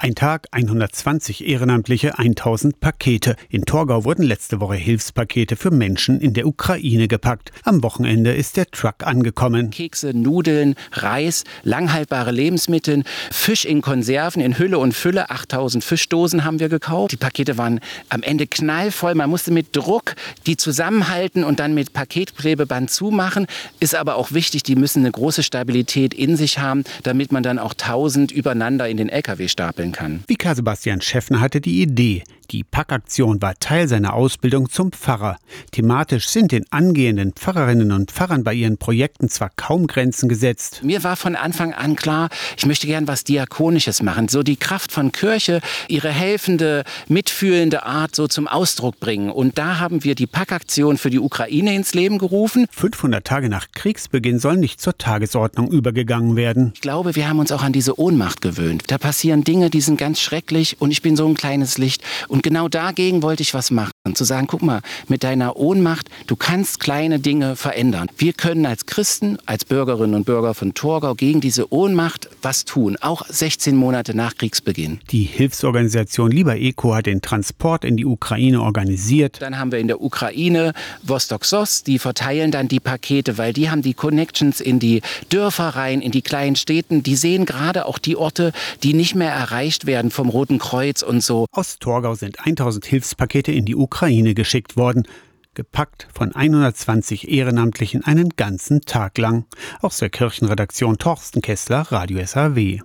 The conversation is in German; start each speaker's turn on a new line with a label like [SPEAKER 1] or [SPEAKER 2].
[SPEAKER 1] Ein Tag, 120 Ehrenamtliche, 1000 Pakete. In Torgau wurden letzte Woche Hilfspakete für Menschen in der Ukraine gepackt. Am Wochenende ist der Truck angekommen.
[SPEAKER 2] Kekse, Nudeln, Reis, langhaltbare Lebensmittel, Fisch in Konserven in Hülle und Fülle. 8000 Fischdosen haben wir gekauft. Die Pakete waren am Ende knallvoll. Man musste mit Druck die zusammenhalten und dann mit Paketklebeband zumachen. Ist aber auch wichtig, die müssen eine große Stabilität in sich haben, damit man dann auch 1000 übereinander in den LKW stapeln vorstellen kann.
[SPEAKER 1] Vikar Sebastian Schäffner hatte die Idee. Die Packaktion war Teil seiner Ausbildung zum Pfarrer. Thematisch sind den angehenden Pfarrerinnen und Pfarrern bei ihren Projekten zwar kaum Grenzen gesetzt.
[SPEAKER 2] Mir war von Anfang an klar, ich möchte gern was Diakonisches machen, so die Kraft von Kirche, ihre helfende, mitfühlende Art so zum Ausdruck bringen. Und da haben wir die Packaktion für die Ukraine ins Leben gerufen.
[SPEAKER 1] 500 Tage nach Kriegsbeginn soll nicht zur Tagesordnung übergegangen werden.
[SPEAKER 2] Ich glaube, wir haben uns auch an diese Ohnmacht gewöhnt. Da passieren Dinge, die sind ganz schrecklich und ich bin so ein kleines Licht. Und und genau dagegen wollte ich was machen. Zu sagen, guck mal, mit deiner Ohnmacht, du kannst kleine Dinge verändern. Wir können als Christen, als Bürgerinnen und Bürger von Torgau gegen diese Ohnmacht was tun, auch 16 Monate nach Kriegsbeginn.
[SPEAKER 1] Die Hilfsorganisation Lieber Eco hat den Transport in die Ukraine organisiert.
[SPEAKER 2] Dann haben wir in der Ukraine Vostok Sos, die verteilen dann die Pakete, weil die haben die Connections in die Dörfer rein, in die kleinen Städten. Die sehen gerade auch die Orte, die nicht mehr erreicht werden vom Roten Kreuz und so.
[SPEAKER 1] Aus Torgau sind sind 1000 Hilfspakete in die Ukraine geschickt worden, gepackt von 120 Ehrenamtlichen einen ganzen Tag lang. Aus der Kirchenredaktion Torsten Kessler, Radio SAW.